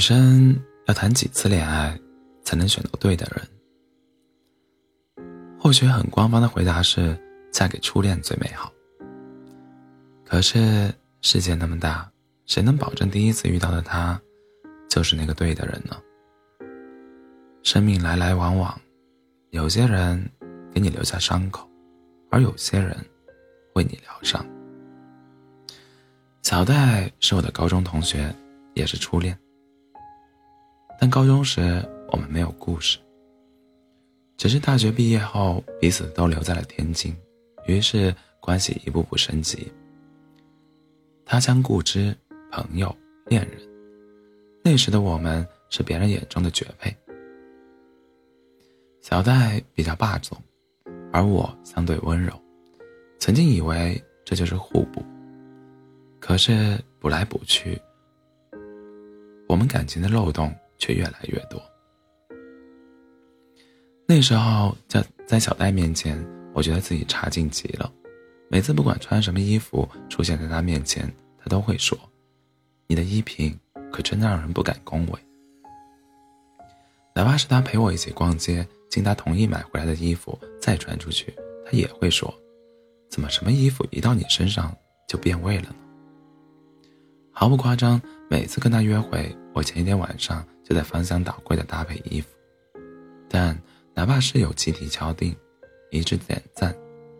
女生要谈几次恋爱才能选到对的人？或许很官方的回答是嫁给初恋最美好。可是世界那么大，谁能保证第一次遇到的他就是那个对的人呢？生命来来往往，有些人给你留下伤口，而有些人为你疗伤。小戴是我的高中同学，也是初恋。但高中时我们没有故事，只是大学毕业后彼此都留在了天津，于是关系一步步升级。他乡故知，朋友、恋人，那时的我们是别人眼中的绝配。小戴比较霸总，而我相对温柔，曾经以为这就是互补，可是补来补去，我们感情的漏洞。却越来越多。那时候，在在小戴面前，我觉得自己差劲极了。每次不管穿什么衣服出现在他面前，他都会说：“你的衣品可真的让人不敢恭维。”哪怕是他陪我一起逛街，经他同意买回来的衣服再穿出去，他也会说：“怎么什么衣服一到你身上就变味了呢？”毫不夸张，每次跟他约会，我前一天晚上。就在翻箱倒柜的搭配衣服，但哪怕室友集体敲定，一致点赞，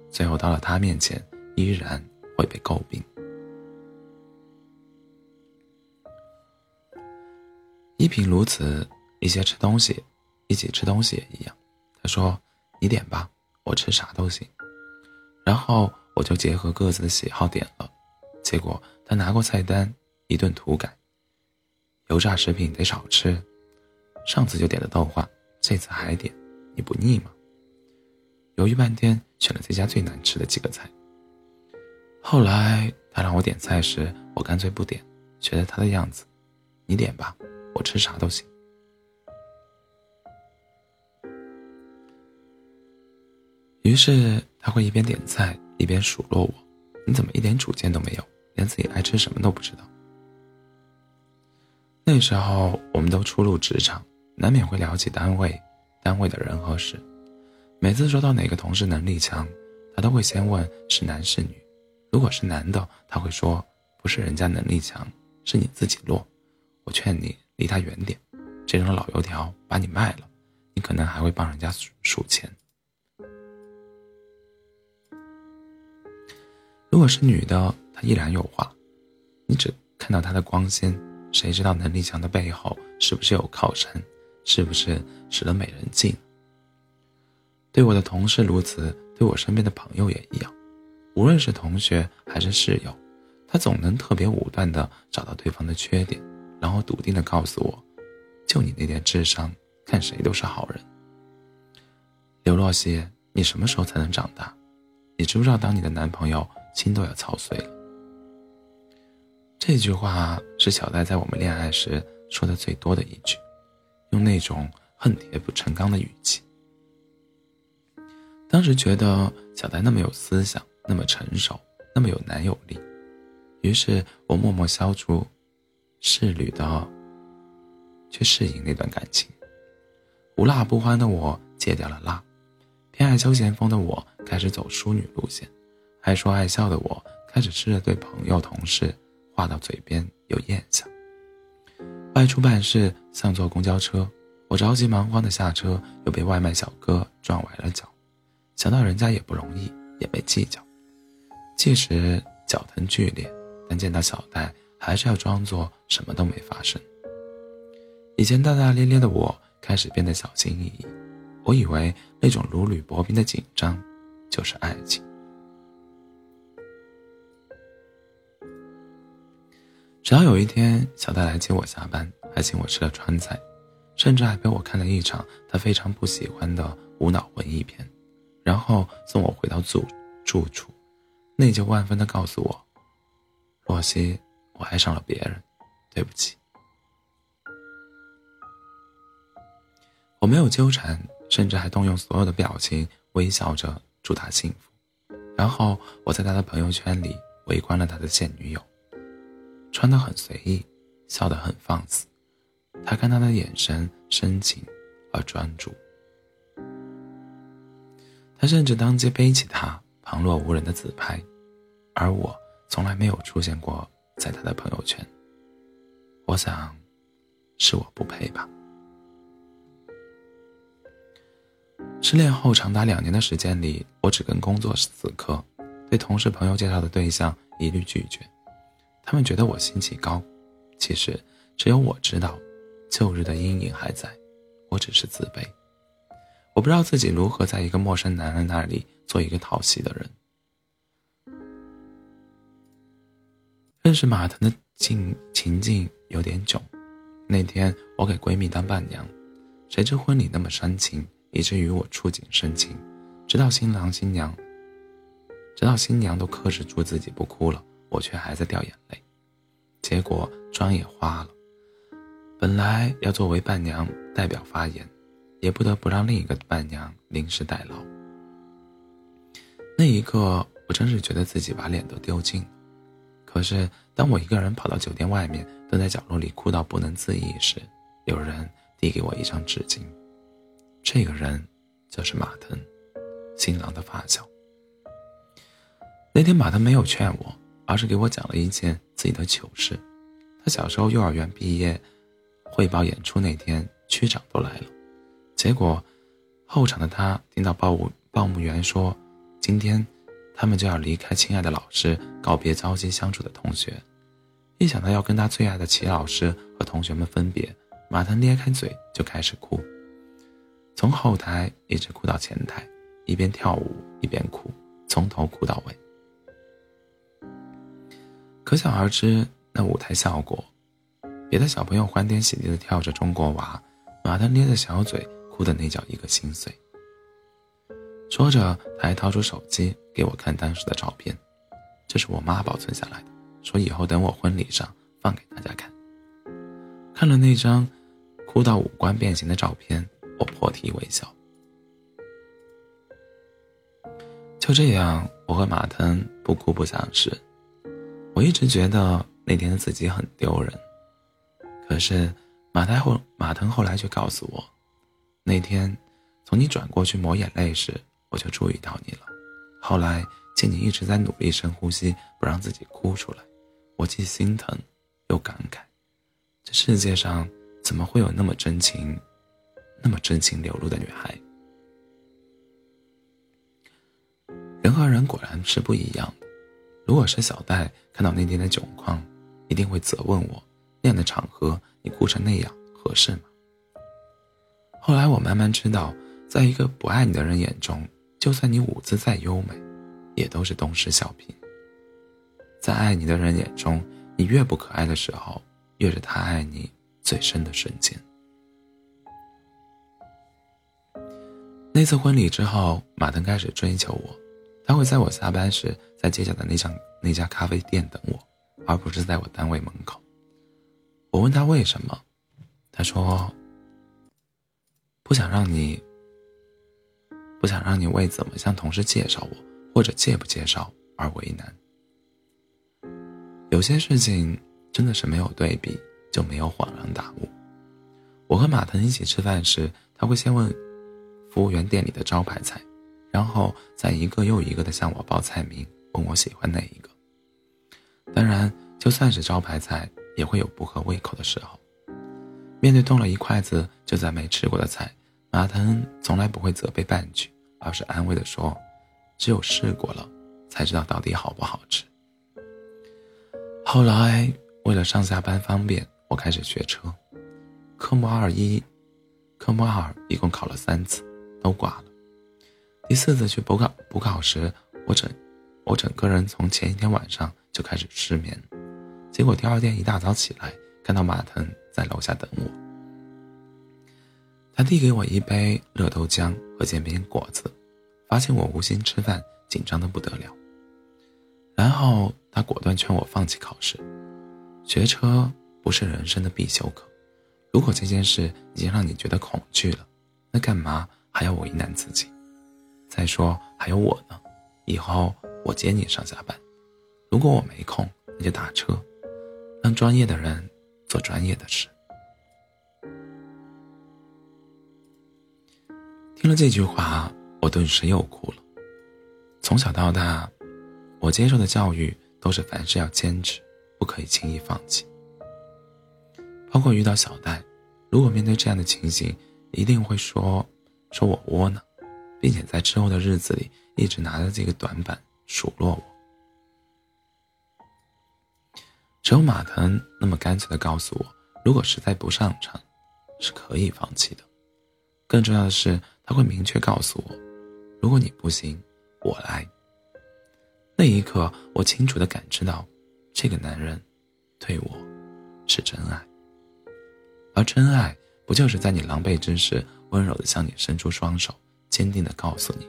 最后到了他面前，依然会被诟病。衣品如此，一些吃东西，一起吃东西也一样。他说：“你点吧，我吃啥都行。”然后我就结合各自的喜好点了，结果他拿过菜单，一顿涂改。油炸食品得少吃，上次就点了豆花，这次还点，你不腻吗？犹豫半天，选了这家最难吃的几个菜。后来他让我点菜时，我干脆不点，学着他的样子，你点吧，我吃啥都行。于是他会一边点菜一边数落我：“你怎么一点主见都没有，连自己爱吃什么都不知道？”那时候我们都初入职场，难免会聊起单位、单位的人和事。每次说到哪个同事能力强，他都会先问是男是女。如果是男的，他会说不是人家能力强，是你自己弱。我劝你离他远点，这种老油条把你卖了，你可能还会帮人家数数钱。如果是女的，她依然有话，你只看到她的光鲜。谁知道能力强的背后是不是有靠山，是不是使得美人计？对我的同事如此，对我身边的朋友也一样。无论是同学还是室友，他总能特别武断地找到对方的缺点，然后笃定地告诉我：“就你那点智商，看谁都是好人。”刘若曦，你什么时候才能长大？你知不知道，当你的男朋友心都要操碎了？这句话是小戴在我们恋爱时说的最多的一句，用那种恨铁不成钢的语气。当时觉得小戴那么有思想，那么成熟，那么有男友力，于是我默默消除侍女的，去适应那段感情。无辣不欢的我戒掉了辣，偏爱休闲风的我开始走淑女路线，爱说爱笑的我开始试着对朋友同事。话到嘴边有咽下。外出办事像坐公交车，我着急忙慌的下车，又被外卖小哥撞崴了脚。想到人家也不容易，也没计较。即使脚疼剧烈，但见到小戴，还是要装作什么都没发生。以前大大咧咧的我，开始变得小心翼翼。我以为那种如履薄冰的紧张，就是爱情。直到有一天，小戴来接我下班，还请我吃了川菜，甚至还陪我看了一场他非常不喜欢的无脑文艺片，然后送我回到住住处，内疚万分的告诉我：“若曦，我爱上了别人，对不起。”我没有纠缠，甚至还动用所有的表情，微笑着祝他幸福。然后我在他的朋友圈里围观了他的现女友。穿得很随意，笑得很放肆，他看他的眼神深情而专注。他甚至当街背起他旁若无人的自拍，而我从来没有出现过在他的朋友圈。我想，是我不配吧。失恋后长达两年的时间里，我只跟工作死磕，对同事朋友介绍的对象一律拒绝。他们觉得我心气高，其实只有我知道，旧日的阴影还在，我只是自卑。我不知道自己如何在一个陌生男人那里做一个讨喜的人。认识马腾的境情境有点囧。那天我给闺蜜当伴娘，谁知婚礼那么煽情，以至于我触景生情，直到新郎新娘，直到新娘都克制住自己不哭了，我却还在掉眼泪。结果妆也花了，本来要作为伴娘代表发言。也不得不让另一个伴娘临时代劳。那一刻，我真是觉得自己把脸都丢尽了。可是，当我一个人跑到酒店外面，蹲在角落里哭到不能自已时，有人递给我一张纸巾。这个人就是马腾，新郎的发小。那天，马腾没有劝我，而是给我讲了一件自己的糗事。他小时候幼儿园毕业汇报演出那天，区长都来了。结果，后场的他听到报务报幕员说：“今天，他们就要离开亲爱的老师，告别朝夕相处的同学。”一想到要跟他最爱的齐老师和同学们分别，马腾咧开嘴就开始哭，从后台一直哭到前台，一边跳舞一边哭，从头哭到尾。可想而知，那舞台效果，别的小朋友欢天喜地的跳着中国娃，马腾咧着小嘴。哭的那叫一个心碎。说着，他还掏出手机给我看当时的照片，这是我妈保存下来的，说以后等我婚礼上放给大家看。看了那张哭到五官变形的照片，我破涕为笑。就这样，我和马腾不哭不相识。我一直觉得那天的自己很丢人，可是马太后马腾后来却告诉我。那天，从你转过去抹眼泪时，我就注意到你了。后来见你一直在努力深呼吸，不让自己哭出来，我既心疼又感慨：这世界上怎么会有那么真情、那么真情流露的女孩？人和人果然是不一样的。如果是小戴看到那天的窘况，一定会责问我：那样的场合，你哭成那样合适吗？后来我慢慢知道，在一个不爱你的人眼中，就算你舞姿再优美，也都是东施效颦。在爱你的人眼中，你越不可爱的时候，越是他爱你最深的瞬间。那次婚礼之后，马腾开始追求我，他会在我下班时在街角的那家那家咖啡店等我，而不是在我单位门口。我问他为什么，他说。不想让你，不想让你为怎么向同事介绍我，或者介不介绍而为难。有些事情真的是没有对比就没有恍然大悟。我和马腾一起吃饭时，他会先问服务员店里的招牌菜，然后再一个又一个的向我报菜名，问我喜欢哪一个。当然，就算是招牌菜，也会有不合胃口的时候。面对动了一筷子就再没吃过的菜。马腾从来不会责备半句，而是安慰的说：“只有试过了，才知道到底好不好吃。”后来为了上下班方便，我开始学车。科目二一，科目二一共考了三次，都挂了。第四次去补考补考时，我整我整个人从前一天晚上就开始失眠，结果第二天一大早起来，看到马腾在楼下等我。他递给我一杯热豆浆和煎饼果子，发现我无心吃饭，紧张的不得了。然后他果断劝我放弃考试，学车不是人生的必修课。如果这件事已经让你觉得恐惧了，那干嘛还要为难自己？再说还有我呢以后我接你上下班。如果我没空你就打车让专业的人做专业的事。听了这句话我顿时又哭了。从小到大我接受的教育都是凡事要坚持不可以轻易放弃。包括遇到小戴如果面对这样的情形一定会说说我窝囊并且在之后的日子里一直拿着这个短板数落我。只有马腾那么干脆的告诉我，如果实在不上场，是可以放弃的。更重要的是，他会明确告诉我，如果你不行，我来。那一刻，我清楚的感知到，这个男人对我是真爱。而真爱，不就是在你狼狈之时，温柔的向你伸出双手，坚定的告诉你，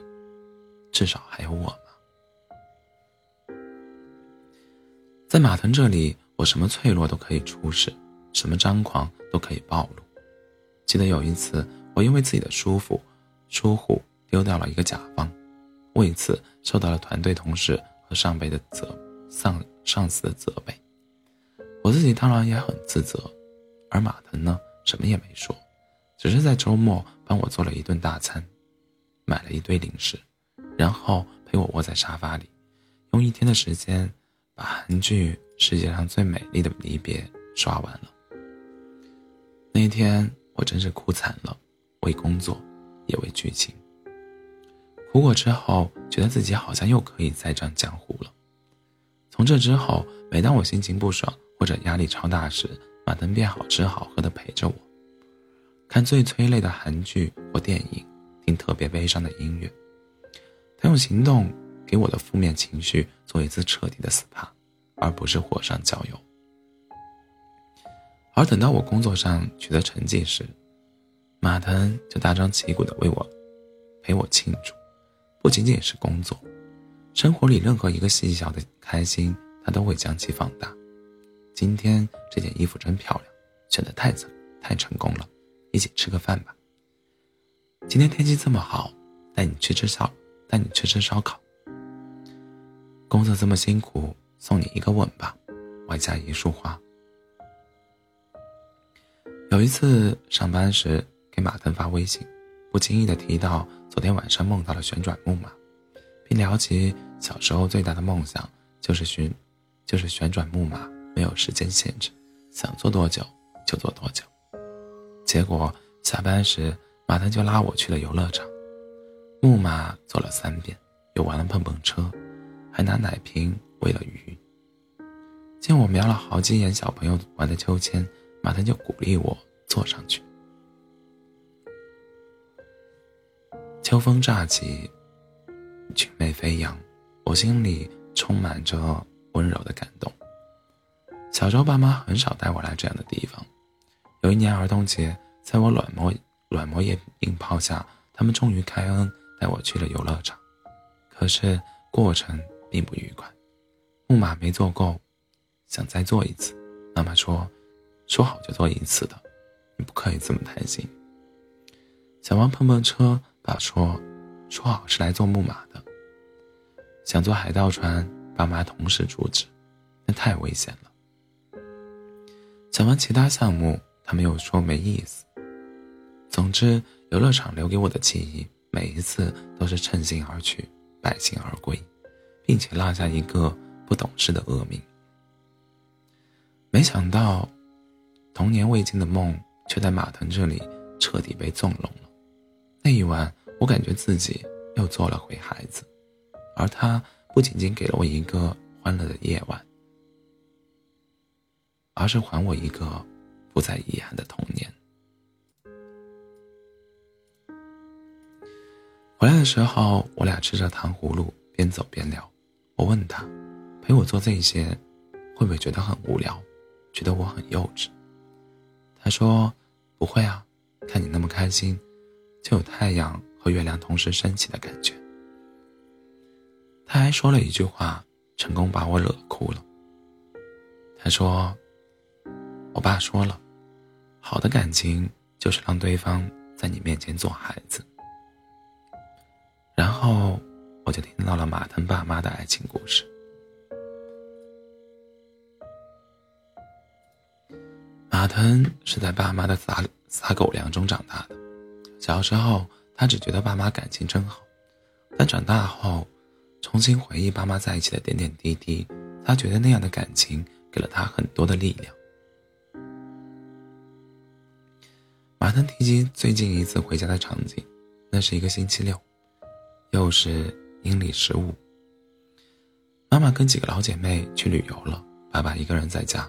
至少还有我吗？在马腾这里，我什么脆弱都可以出示，什么张狂都可以暴露。记得有一次，我因为自己的疏忽，疏忽丢掉了一个甲方，为此受到了团队同事和上辈的责上上司的责备。我自己当然也很自责。而马腾呢，什么也没说，只是在周末帮我做了一顿大餐，买了一堆零食，然后陪我窝在沙发里，用一天的时间把韩剧《世界上最美丽的离别》刷完了。那一天我真是哭惨了，为工作，也为剧情。哭过之后，觉得自己好像又可以再战江湖了。从这之后，每当我心情不爽或者压力超大时，马腾便好吃好喝的陪着我，看最催泪的韩剧或电影，听特别悲伤的音乐。他用行动给我的负面情绪做一次彻底的 SPA，而不是火上浇油。而等到我工作上取得成绩时，马腾就大张旗鼓的为我陪我庆祝，不仅仅是工作，生活里任何一个细小的开心，他都会将其放大。今天这件衣服真漂亮，选的太成太成功了，一起吃个饭吧。今天天气这么好，带你去吃烧，带你去吃烧烤。工作这么辛苦，送你一个吻吧，外加一束花。有一次上班时给马腾发微信，不经意的提到昨天晚上梦到了旋转木马，并聊起小时候最大的梦想就是旋，就是旋转木马。没有时间限制，想做多久就做多久。结果下班时，马腾就拉我去了游乐场，木马坐了三遍，又玩了碰碰车，还拿奶瓶喂了鱼。见我瞄了好几眼小朋友玩的秋千，马腾就鼓励我坐上去。秋风乍起，裙袂飞扬，我心里充满着温柔的感动。小时候，爸妈很少带我来这样的地方。有一年儿童节，在我软磨软磨硬泡下，他们终于开恩带我去了游乐场。可是过程并不愉快，木马没坐够，想再坐一次。妈妈说：“说好就坐一次的，你不可以这么贪心。”想玩碰碰车，爸说：“说好是来坐木马的。”想坐海盗船，爸妈同时阻止，那太危险了。想玩其他项目，他们又说没意思。总之，游乐场留给我的记忆，每一次都是趁兴而去，败兴而归，并且落下一个不懂事的恶名。没想到，童年未尽的梦，却在马腾这里彻底被纵容了。那一晚，我感觉自己又做了回孩子，而他不仅仅给了我一个欢乐的夜晚。而是还我一个不再遗憾的童年。回来的时候，我俩吃着糖葫芦，边走边聊。我问他，陪我做这些，会不会觉得很无聊，觉得我很幼稚？他说：“不会啊，看你那么开心，就有太阳和月亮同时升起的感觉。”他还说了一句话，成功把我惹哭了。他说。我爸说了，好的感情就是让对方在你面前做孩子。然后我就听到了马腾爸妈的爱情故事。马腾是在爸妈的撒撒狗粮中长大的，小时候他只觉得爸妈感情真好。但长大后，重新回忆爸妈在一起的点点滴滴，他觉得那样的感情给了他很多的力量。马腾提及最近一次回家的场景，那是一个星期六，又是阴历十五。妈妈跟几个老姐妹去旅游了，爸爸一个人在家。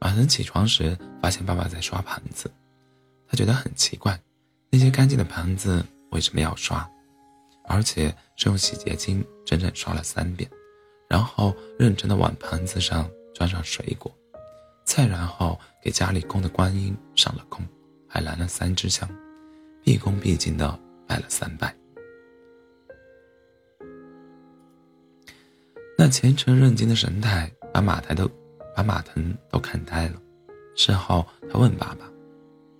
晚上起床时发现爸爸在刷盘子，他觉得很奇怪，那些干净的盘子为什么要刷？而且是用洗洁精整整刷了三遍，然后认真的往盘子上装上水果，再然后给家里供的观音上了供。还燃了三支香，毕恭毕敬的拜了三拜。那虔诚认真的神态，把马台都，把马腾都看呆了。事后，他问爸爸：“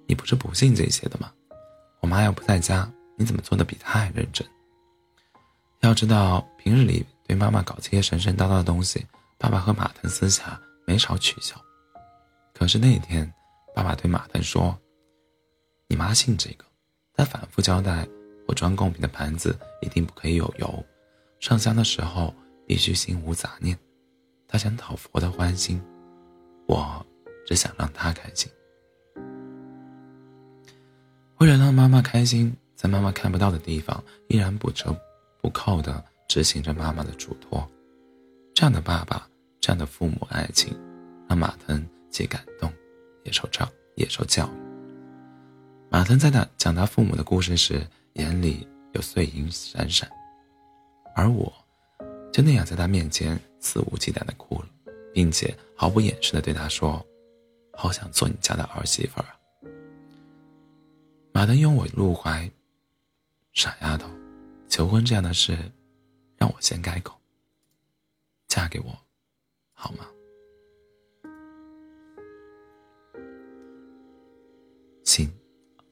你不是不信这些的吗？我妈要不在家，你怎么做的比他还认真？”要知道，平日里对妈妈搞这些神神叨叨的东西，爸爸和马腾私下没少取笑。可是那天，爸爸对马腾说。你妈信这个，她反复交代我装贡品的盘子一定不可以有油，上香的时候必须心无杂念。他想讨佛的欢心，我只想让他开心。为了让妈妈开心，在妈妈看不到的地方，依然不折不扣的执行着妈妈的嘱托。这样的爸爸，这样的父母爱情，让马腾既感动，也受教，也受教育。马腾在他讲他父母的故事时，眼里有碎银闪闪，而我，就那样在他面前肆无忌惮的哭了，并且毫不掩饰的对他说：“好想做你家的儿媳妇儿啊！”马腾拥我入怀，傻丫头，求婚这样的事，让我先开口。嫁给我，好吗？行。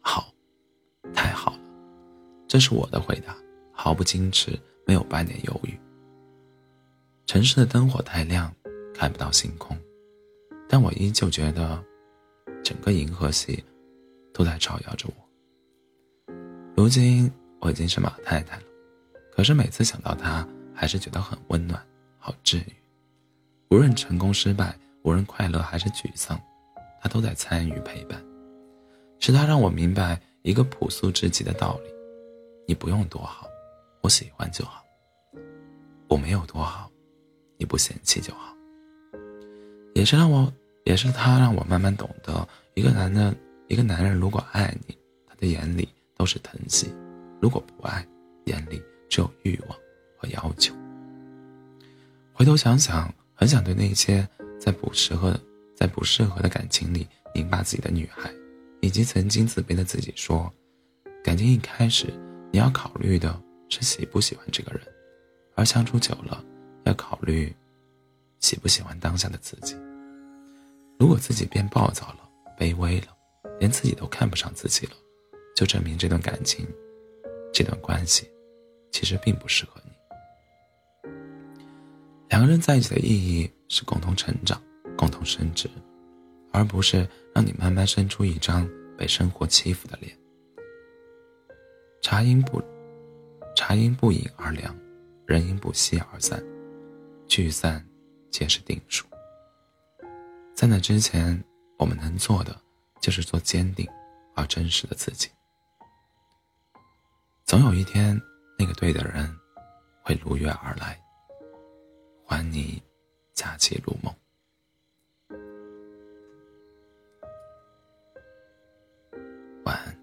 好，太好了这是我的回答，毫不矜持，没有半点犹豫。城市的灯火太亮，看不到星空，但我依旧觉得，整个银河系都在照耀着我。如今我已经是马太太了，可是每次想到她，还是觉得很温暖，好治愈。无论成功失败，无论快乐还是沮丧，她都在参与陪伴。是她让我明白一个朴素至极的道理。你不用多好，我喜欢就好。我没有多好，你不嫌弃就好。也是让我，也是他让我慢慢懂得，一个男人，一个男人如果爱你，他的眼里都是疼惜；如果不爱，眼里只有欲望和要求。回头想想，很想对那些在不适合、在不适合的感情里拧巴自己的女孩，以及曾经自卑的自己说：感情一开始。你要考虑的是喜不喜欢这个人，而相处久了，要考虑喜不喜欢当下的自己。如果自己变暴躁了、卑微了，连自己都看不上自己了，就证明这段感情、这段关系其实并不适合你。两个人在一起的意义是共同成长、共同升值，而不是让你慢慢生出一张被生活欺负的脸。茶因不，茶因不饮而凉，人因不息而散，聚散皆是定数。在那之前我们能做的就是做坚定而真实的自己。总有一天那个对的人会如约而来还你佳期如梦。晚安。